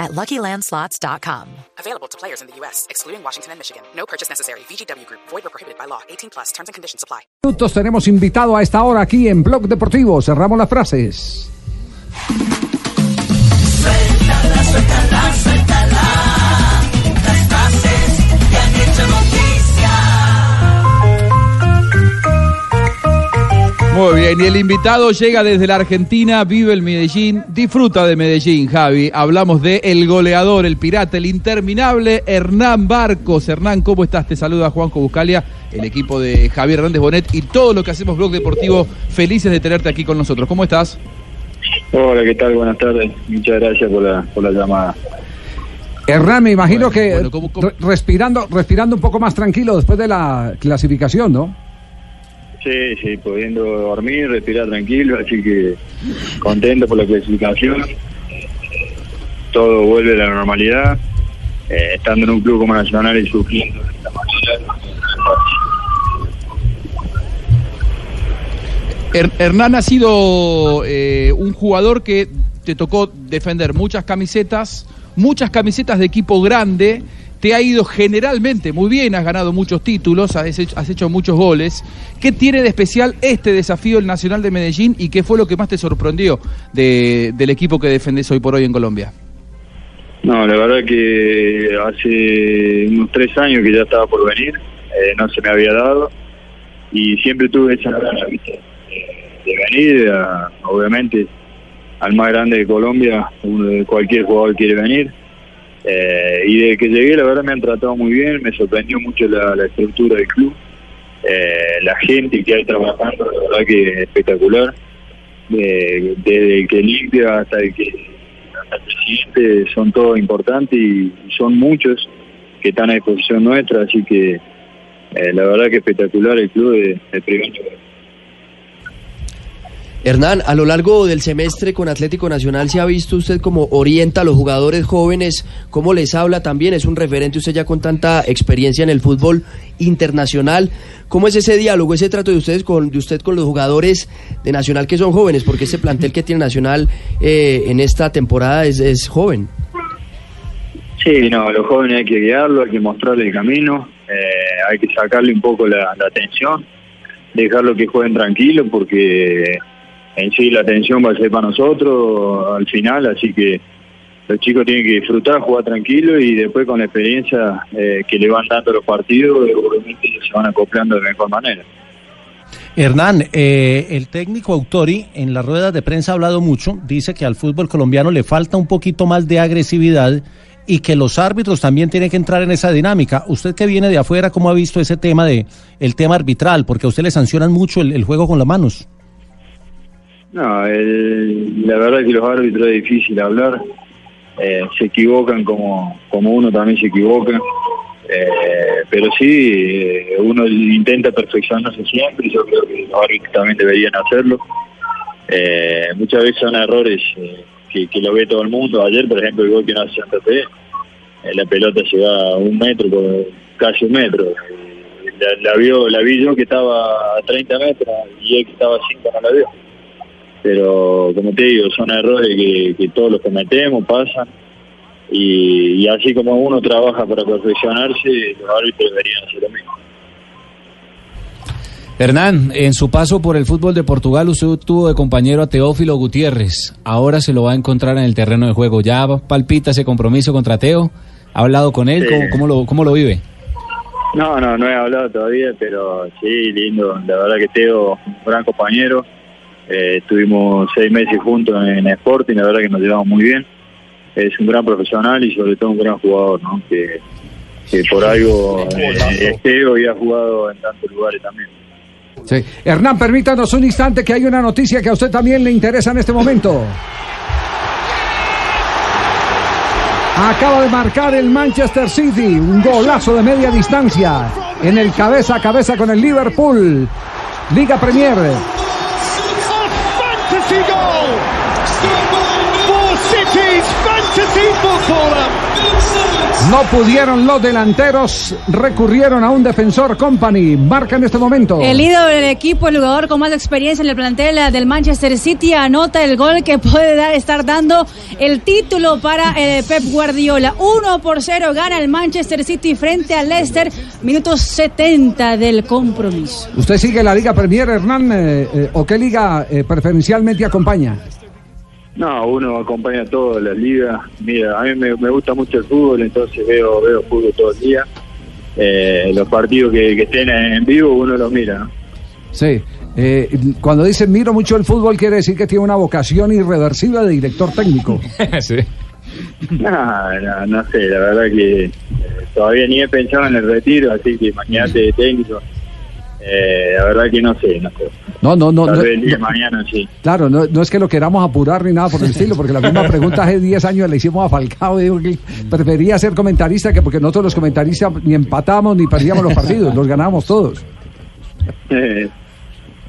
at LuckyLandSlots.com. Available to players in the U.S., excluding Washington and Michigan. No purchase necessary. VGW Group. Void or prohibited by law. 18 plus. Terms and conditions apply. minutos tenemos invitado a esta hora aquí en Blog Deportivo. Cerramos las frases. Suéltala, suéltala, suéltala. Muy bien, y el invitado llega desde la Argentina, vive el Medellín, disfruta de Medellín, Javi. Hablamos de el goleador, el pirata, el interminable Hernán Barcos. Hernán, ¿cómo estás? Te saluda Juanjo Buscalia, el equipo de Javier Hernández Bonet y todo lo que hacemos Blog Deportivo. Felices de tenerte aquí con nosotros. ¿Cómo estás? Hola, ¿qué tal? Buenas tardes. Muchas gracias por la, por la llamada. Hernán, me imagino Bueno, que bueno, ¿cómo- cómo? re- respirando, respirando un poco más tranquilo después de la clasificación, ¿no? Sí, sí, pudiendo dormir, respirar tranquilo, así que contento por la clasificación. Todo vuelve a la normalidad. Eh, estando en un club como Nacional y sufriendo de esta manera. Her- Hernán ha sido eh, un jugador que te tocó defender muchas camisetas, muchas camisetas de equipo grande. Te ha ido generalmente muy bien, has ganado muchos títulos, has hecho, has hecho muchos goles. ¿Qué tiene de especial este desafío el Nacional de Medellín y qué fue lo que más te sorprendió de- del equipo que defendés hoy por hoy en Colombia? No, la verdad que hace unos tres años que ya estaba por venir, eh, no se me había dado y siempre tuve esa gana. Eh, de venir, a- obviamente, al más grande de Colombia, uno de cualquier jugador quiere venir. Eh, y desde que llegué, la verdad me han tratado muy bien, me sorprendió mucho la, estructura del club, eh, la gente que hay trabajando, la verdad que es espectacular, de- desde el que limpia hasta el que hasta el presidente son todos importantes y, son muchos que están a disposición nuestra, así que eh, la verdad que espectacular el club de, de. Hernán, a lo largo del semestre con Atlético Nacional se ha visto usted cómo orienta a los jugadores jóvenes, cómo les habla también, es un referente usted ya con tanta experiencia en el fútbol internacional. ¿Cómo es ese diálogo, ese trato de ustedes con de usted con los jugadores de Nacional que son jóvenes? Porque ese plantel que tiene Nacional eh, en esta temporada es, es joven. Sí, no, a los jóvenes hay que guiarlo, hay que mostrarle el camino, eh, hay que sacarle un poco la, la atención, dejarlo que jueguen tranquilo porque en sí la atención va a ser para nosotros al final, así que los chicos tienen que disfrutar, jugar tranquilo y después con la experiencia eh, que le van dando los partidos, obviamente se van acoplando de mejor manera. Hernán, eh, el técnico Autori en las ruedas de prensa ha hablado mucho, dice que al fútbol colombiano le falta un poquito más de agresividad y que los árbitros también tienen que entrar en esa dinámica. Usted que viene de afuera, ¿cómo ha visto ese tema de el tema arbitral? Porque a usted le sancionan mucho el juego con las manos. No, el- la verdad es que los árbitros es difícil hablar, eh, se equivocan como, como uno también se equivoca, eh, pero sí, eh, uno intenta perfeccionarse siempre y yo creo que los árbitros también deberían hacerlo. Eh, muchas veces son errores eh, que, lo ve todo el mundo. Ayer, por ejemplo, el gol que no hace Santa eh, la pelota se va un metro, por- casi un metro. La, la vio, la vi yo que estaba a 30 metros y él que estaba a 5 no la vio pero como te digo, son errores que, que todos los cometemos, pasan, y, y así como uno trabaja para perfeccionarse, los árbitros deberían hacer lo mismo. Hernán, en su paso por el fútbol de Portugal, usted tuvo de compañero a Teófilo Gutiérrez. Ahora se lo va a encontrar en el terreno de juego. ¿Ya palpita ese compromiso contra Teo? ¿Ha hablado con él? Sí. ¿Cómo, cómo lo, cómo lo vive? No, no, no he hablado todavía, pero sí, lindo, la verdad que Teo, un gran compañero, eh, estuvimos seis meses juntos en Sporting, la verdad que nos llevamos muy bien, es un gran profesional y sobre todo un gran jugador, ¿no? Que, que por algo eh, es Teo y ha jugado en tantos lugares también. Sí. Hernán, permítanos un instante que hay una noticia que a usted también le interesa en este momento. Acaba de marcar el Manchester City, un golazo de media distancia. en el cabeza a cabeza con el Liverpool. Liga Premier. No pudieron los delanteros, recurrieron a un defensor company. Marca en este momento. El ídolo del equipo, el jugador con más experiencia en el plantel eh, del Manchester City, anota el gol que puede dar, estar dando el título para el Pep Guardiola. 1 por 0 gana el Manchester City frente al Leicester, minutos 70 del compromiso. ¿Usted sigue la Liga Premier, Hernán? eh, eh, ¿O qué liga eh, preferencialmente acompaña? No, uno acompaña todas las ligas. Mira, a mí me, me gusta mucho el fútbol, entonces veo veo fútbol todo el día. Eh, los partidos que, que estén en vivo uno los mira. ¿no? Sí. Eh, cuando dice miro mucho el fútbol, quiere decir que tiene una vocación irreversible de director técnico. sí. No, no, no sé, la verdad que eh, todavía ni he pensado en el retiro, así que imagínate de técnico. Eh, la verdad que no sé, no sé. No, no, no. Tal no, vez el día no. mañana sí. Claro, no, no es que lo queramos apurar ni nada por el estilo, porque la misma pregunta hace 10 años le hicimos a Falcao, dijo que prefería ser comentarista que porque nosotros los comentaristas ni empatamos ni perdíamos los partidos, los ganábamos todos. Eh,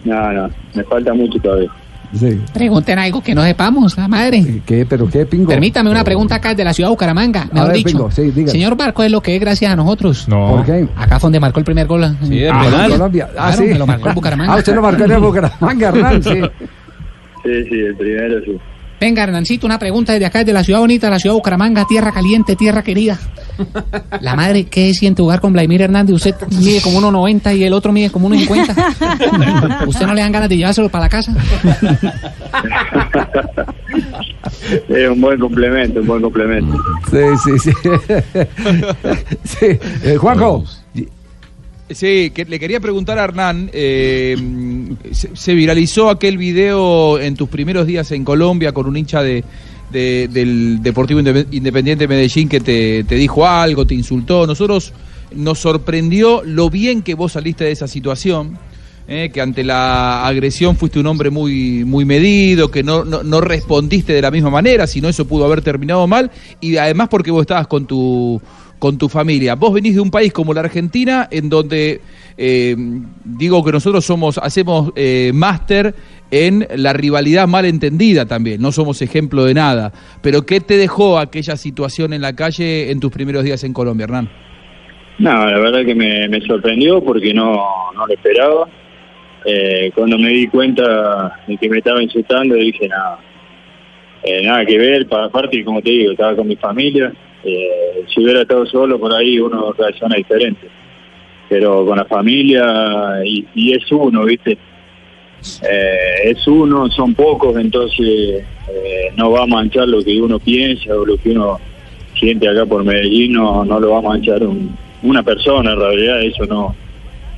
no, no, me falta mucho todavía. Sí. Pregunten algo que no sepamos, la madre. ¿Qué? ¿Pero qué, Pingo? Permítame una pregunta acá de la ciudad de Bucaramanga. Mejor ver, dicho, Pingo, sí, señor Barco es lo que es gracias a nosotros. No. ¿Por qué? Acá fue donde marcó el primer gol. Sí, en en Colombia. Ah, Claro, sí. me lo marcó en Bucaramanga. Ah, usted lo marcó en el Bucaramanga, Hernán, sí. Sí, sí, el primero sí. Venga, Hernancito, una pregunta desde acá, desde la ciudad bonita, la ciudad de Bucaramanga, tierra caliente, tierra querida. La madre, ¿qué siente jugar con Vladimir Hernández? Usted mide como 1,90 y el otro mide como 1,50. ¿Usted no le dan ganas de llevárselo para la casa? Es un buen complemento, un buen complemento. Sí, sí, sí. sí. Eh, Juanjo. Sí, que le quería preguntar a Hernán, eh, se, viralizó aquel video en tus primeros días en Colombia con un hincha de, de- del Deportivo Inde- Independiente de Medellín que te, dijo algo, te insultó. Nosotros nos sorprendió lo bien que vos saliste de esa situación. eh, que ante la agresión fuiste un hombre muy, muy medido, que no, no, no respondiste de la misma manera, sino eso pudo haber terminado mal, y además porque vos estabas con tu, con tu familia. Vos venís de un país como la Argentina, en donde eh, digo que nosotros somos, hacemos eh, máster en la rivalidad mal entendida también, no somos ejemplo de nada. Pero ¿qué te dejó aquella situación en la calle en tus primeros días en Colombia, Hernán? No, la verdad que me, sorprendió porque no, no lo esperaba. Eh, cuando me di cuenta de que me estaba insultando, dije nada, eh, nada que ver. Pa- Aparte, como te digo, estaba con mi familia. Eh, si hubiera estado solo por ahí, uno reacciona diferente. Pero con la familia, y, y es uno, ¿viste? Eh, es uno, son pocos, entonces eh, no va a manchar lo que uno piensa o lo que uno siente acá por Medellín, no, no lo va a manchar un- una persona, en realidad eso no,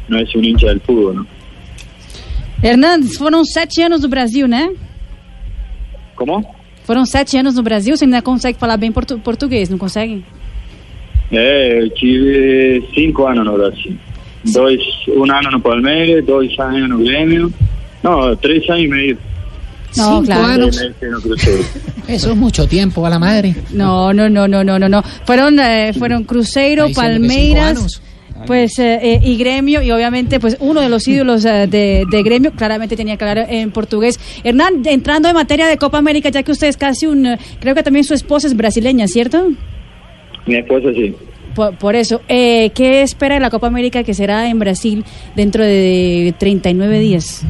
no es un hincha del fútbol, ¿no? Hernandes, foram sete anos no Brasil, né? ¿Cómo? Foram sete anos no Brasil, você ainda consegue falar bem portu português, não consegue? Eh, tive cinco anos no Brasil. Dois, um ano no Palmeiras, dois anos no Grêmio. No, tres años y medio. No, Cinco claro. años. Eso es mucho tiempo a la madre. No, no, no, no, no, no, no. Fueron, eh, fueron Cruzeiro, Palmeiras, años. Pues eh, eh, y Gremio y obviamente pues uno de los ídolos eh, de, de Gremio claramente tenía que hablar en portugués. Hernán, entrando en materia de Copa América, ya que usted es casi un, eh, creo que también su esposa es brasileña, ¿cierto? Mi esposa sí. Por, por eso, eh, ¿qué espera de la Copa América que será en Brasil dentro de 39 días?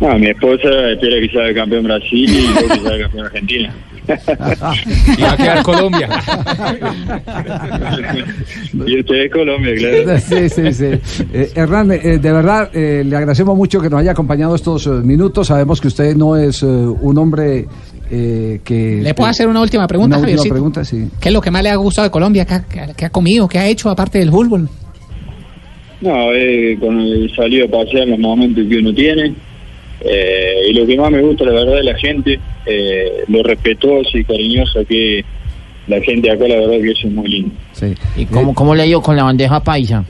No, mi esposa espera que salga campeón Brasil y yo que salga campeón Argentina. Y va a quedar Colombia. y usted es Colombia, claro. Sí, sí, sí. Eh, Hernán, eh, de verdad, eh, le agradecemos mucho que nos haya acompañado estos eh, minutos. Sabemos que usted no es eh, un hombre eh, que... ¿Le puedo hacer una última pregunta, Una última pregunta, sí. ¿Qué es lo que más le ha gustado de Colombia? ¿Qué ha, qué ha- qué ha comido? ¿Qué ha hecho aparte del fútbol? No, eh, con el salido a pasear los momentos que uno tiene. Eh, y lo que más me gusta, la verdad, es la gente, eh, lo respetuoso y cariñoso que la gente acá, la verdad, que eso es muy lindo. Sí. ¿Y cómo, cómo le ha ido con la bandeja paisa?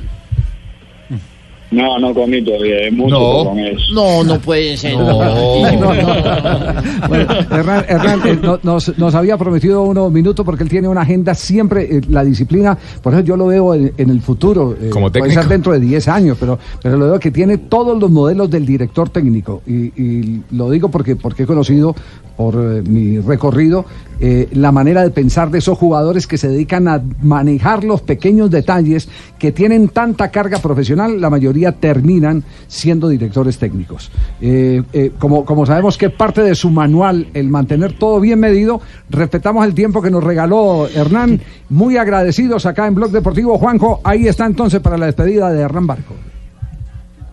No, no comí todavía, es mucho No. para comer. No, no puede ser. Bueno, Hernán, Hernán, eh, no- nos, nos había prometido unos minutos porque él tiene una agenda siempre, eh, la disciplina, por eso yo lo veo en, en el futuro, eh, Como puede ser dentro de 10 años, pero, pero lo veo que tiene todos los modelos del director técnico y, y lo digo porque, porque he conocido por eh, mi recorrido eh, la manera de pensar de esos jugadores que se dedican a manejar los pequeños detalles que tienen tanta carga profesional, la mayoría terminan siendo directores técnicos. Eh, como, como sabemos que parte de su manual el mantener todo bien medido, respetamos el tiempo que nos regaló Hernán, muy agradecidos acá en Blog Deportivo. Juanjo, ahí está entonces para la despedida de Hernán Barco.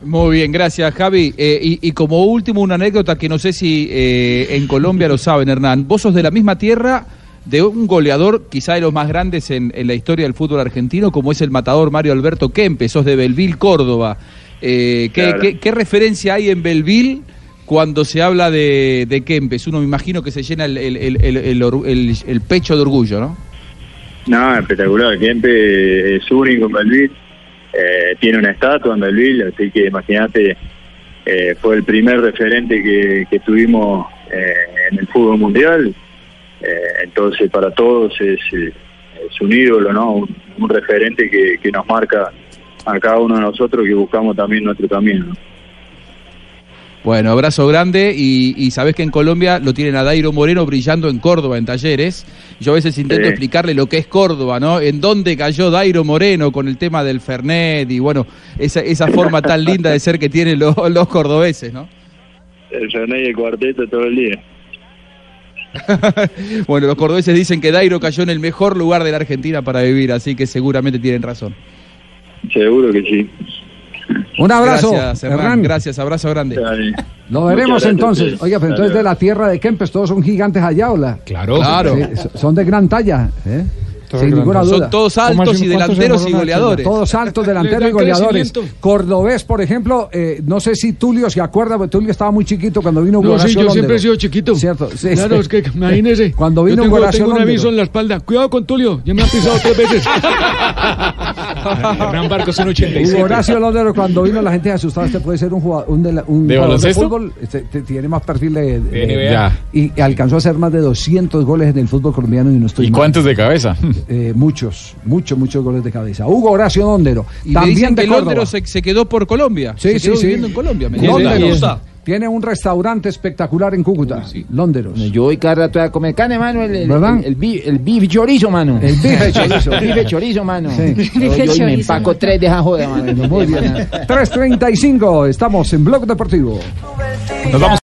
Muy bien, gracias Javi. Eh, y, y como último una anécdota que no sé si eh, en Colombia lo saben, Hernán. Vos sos de la misma tierra de un goleador quizá de los más grandes en, en la historia del fútbol argentino, como es el matador Mario Alberto Kempe. Sos de Belville, Córdoba. Eh, ¿qué, Claro. qué- qué referencia hay en Belville cuando se habla de, de Kempes? Uno me imagino que se llena el, el- pecho de orgullo, ¿no? No, espectacular. Kempe es único en Belville. Eh, tiene una estatua en Belville, así que imagínate, eh, fue el primer referente que, que tuvimos eh, en el fútbol mundial. Eh, entonces, para todos es, eh, es un ídolo, ¿no? Un, un referente que, que nos marca a cada uno de nosotros que buscamos también nuestro camino. ¿no? Bueno, abrazo grande y, y sabés que en Colombia lo tienen a Dairo Moreno brillando en Córdoba en talleres. Yo a veces intento Sí. explicarle lo que es Córdoba, ¿no? En dónde cayó Dairo Moreno con el tema del Fernet y bueno, esa, esa forma tan linda de ser que tienen los, los cordobeses, ¿no? El Fernet y el cuarteto todo el día. Bueno, los cordobeses dicen que Dairo cayó en el mejor lugar de la Argentina para vivir, así que seguramente tienen razón. Seguro que sí. Un abrazo, Gracias, Hernán. Hernán. Gracias, abrazo grande. Lo veremos entonces. ustedes. Oiga, pero entonces de la tierra de Kempes, todos son gigantes allá, ¿o la? Claro. Claro. Sí, son de gran talla, ¿eh? Sin ninguna duda. Son todos ¿Cómo altos y ¿Cuántos delanteros y goleadores. Todos altos, delanteros y goleadores. Cordobés, por ejemplo, eh, no sé si Tulio se acuerda, porque Tulio estaba muy chiquito cuando vino No, sí, yo siempre he sido chiquito. Cierto, sí, claro, sí. es que imagínese. Cuando vino yo tengo, tengo un aviso en la espalda. Cuidado con Tulio, ya me han pisado tres veces. Hernán Barcos Hugo 87. Horacio Londero, cuando vino la gente asustada, este puede ser un jugador, un, de la- un ¿De jugador baloncesto? fútbol, este, te- tiene más perfil de, De de- NBA. Y alcanzó a hacer más de 200 goles en el fútbol colombiano y no estoy ¿Y mal. cuántos de cabeza? Eh, muchos, muchos, muchos goles de cabeza. Hugo Horacio Londero, Y también dicen de que. Londero se, se quedó por Colombia. Sí, se sí, quedó sí. viviendo en Colombia. Me Londero. Tiene un restaurante espectacular en Cúcuta. Londero. Yo voy cada rato a comer carne, mano. El, el, ¿Verdad? el, el el beef chorizo, mano. El bife chorizo. El bife chorizo, mano. Sí. Yo, yo Bife y me empaco tres de esa joda, mano. Muy bien. 3.35, estamos en Blog Deportivo. Nos vamos.